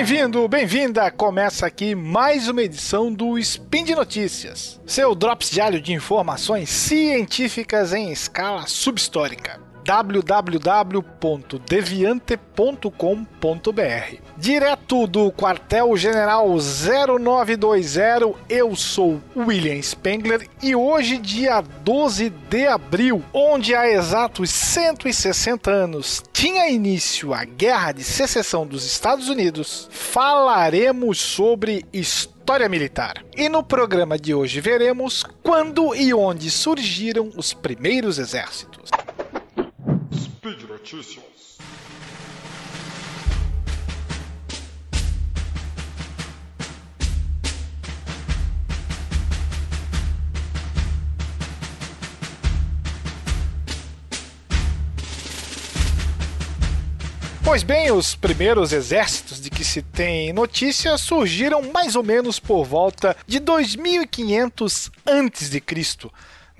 Bem-vindo, bem-vinda! Começa aqui mais uma edição do Spin de Notícias, seu drops diário de informações científicas em escala subhistórica www.deviante.com.br. Direto do quartel-general 0920, eu sou William Spengler e hoje, dia 12 de abril, onde há exatos 160 anos tinha início a Guerra de Secessão dos Estados Unidos, falaremos sobre história militar. E no programa de hoje veremos quando e onde surgiram os primeiros exércitos. Speed Notícias. Pois bem, os primeiros exércitos de que se tem notícia surgiram mais ou menos por volta de 2500 a.C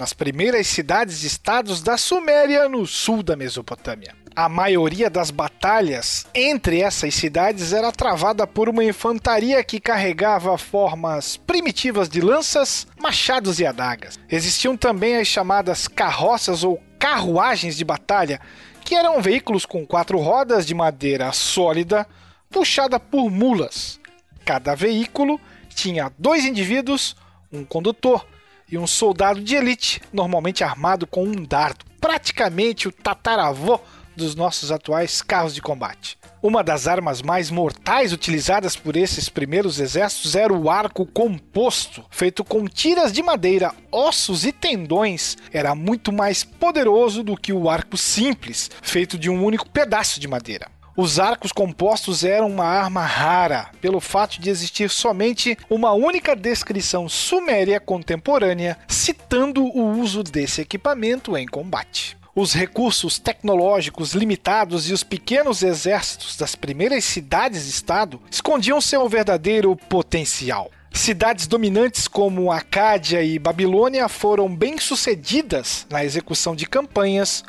nas primeiras cidades-estados da Suméria, no sul da Mesopotâmia. A maioria das batalhas entre essas cidades era travada por uma infantaria que carregava formas primitivas de lanças, machados e adagas. Existiam também as chamadas carroças ou carruagens de batalha, que eram veículos com quatro rodas de madeira sólida, puxada por mulas. Cada veículo tinha dois indivíduos, um condutor e um soldado de elite, normalmente armado com um dardo, praticamente o tataravô dos nossos atuais carros de combate. Uma das armas mais mortais utilizadas por esses primeiros exércitos era o arco composto, feito com tiras de madeira, ossos e tendões. Era muito mais poderoso do que o arco simples, feito de um único pedaço de madeira. Os arcos compostos eram uma arma rara, pelo fato de existir somente uma única descrição suméria contemporânea citando o uso desse equipamento em combate. Os recursos tecnológicos limitados e os pequenos exércitos das primeiras cidades-estado escondiam seu verdadeiro potencial. Cidades dominantes como Acádia e Babilônia foram bem-sucedidas na execução de campanhas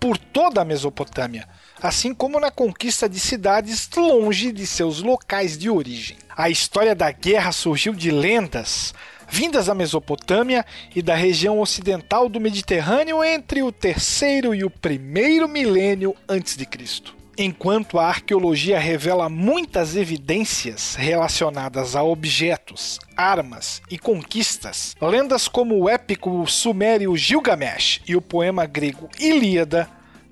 por toda a Mesopotâmia, assim como na conquista de cidades longe de seus locais de origem. A história da guerra surgiu de lendas vindas da Mesopotâmia e da região ocidental do Mediterrâneo entre o terceiro e o primeiro milênio antes de Cristo. Enquanto a arqueologia revela muitas evidências relacionadas a objetos, armas e conquistas, lendas como o épico sumério Gilgamesh e o poema grego Ilíada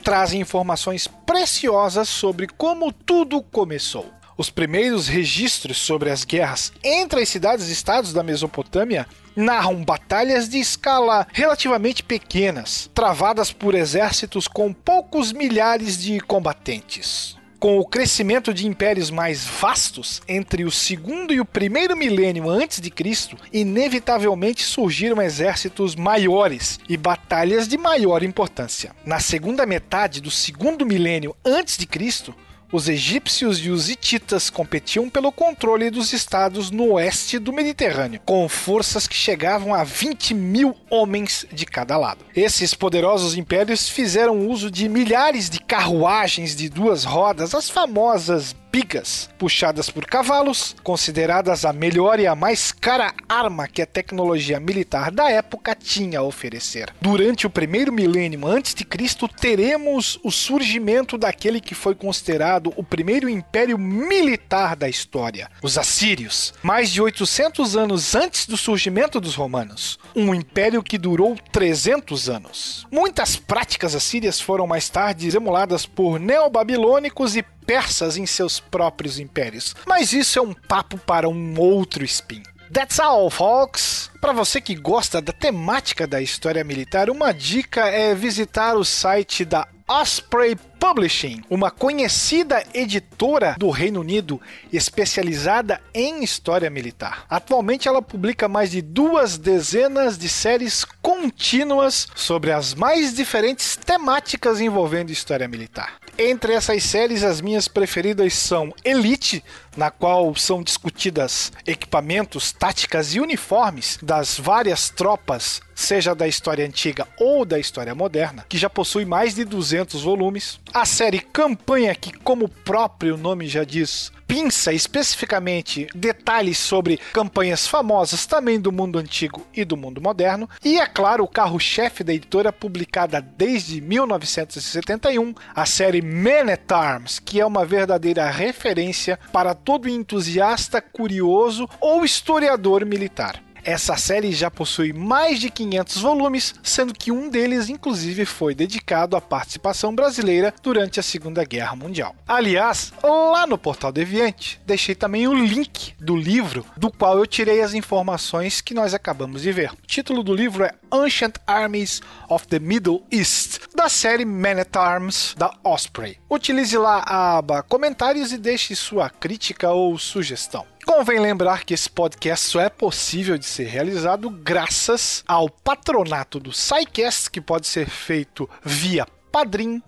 trazem informações preciosas sobre como tudo começou. Os primeiros registros sobre as guerras entre as cidades-estados da Mesopotâmia narram batalhas de escala relativamente pequenas, travadas por exércitos com poucos milhares de combatentes. Com o crescimento de impérios mais vastos entre o segundo e o primeiro milênio antes de Cristo, inevitavelmente surgiram exércitos maiores e batalhas de maior importância. Na segunda metade do segundo milênio antes de Cristo, os egípcios e os hititas competiam pelo controle dos estados no oeste do Mediterrâneo, com forças que chegavam a 20 mil homens de cada lado. Esses poderosos impérios fizeram uso de milhares de carruagens de duas rodas, as famosas espigas puxadas por cavalos, consideradas a melhor e a mais cara arma que a tecnologia militar da época tinha a oferecer. Durante o primeiro milênio antes de Cristo, teremos o surgimento daquele que foi considerado o primeiro império militar da história, os assírios, mais de 800 anos antes do surgimento dos romanos, um império que durou 300 anos. Muitas práticas assírias foram mais tarde emuladas por neobabilônicos e persas em seus próprios impérios. Mas isso é um papo para um outro spin. That's all, folks! Para você que gosta da temática da história militar, uma dica é visitar o site da Osprey Publishing, uma conhecida editora do Reino Unido especializada em história militar. Atualmente ela publica mais de duas dezenas de séries contínuas sobre as mais diferentes temáticas envolvendo história militar. Entre essas séries, as minhas preferidas são Elite, na qual são discutidas equipamentos, táticas e uniformes das várias tropas seja da história antiga ou da história moderna, que já possui mais de 200 volumes. A série Campanha, que, como o próprio nome já diz, pinça especificamente detalhes sobre campanhas famosas também do mundo antigo e do mundo moderno. E, é claro, o carro-chefe da editora, publicada desde 1971, a série Man at Arms, que é uma verdadeira referência para todo entusiasta, curioso ou historiador militar. Essa série já possui mais de 500 volumes, sendo que um deles, inclusive, foi dedicado à participação brasileira durante a Segunda Guerra Mundial. Aliás, lá no Portal Deviante, deixei também o link do livro do qual eu tirei as informações que nós acabamos de ver. O título do livro é Ancient Armies of the Middle East, da série Man at Arms da Osprey. Utilize lá a aba comentários e deixe sua crítica ou sugestão. Convém lembrar que esse podcast só é possível de ser realizado graças ao patronato do SciCast, que pode ser feito via Padrim,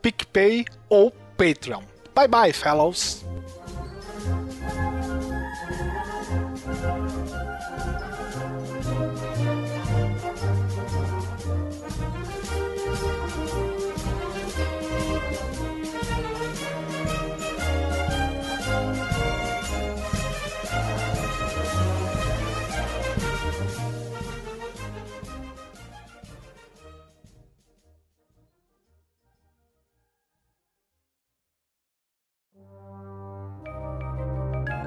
PicPay ou Patreon. Bye bye, fellows!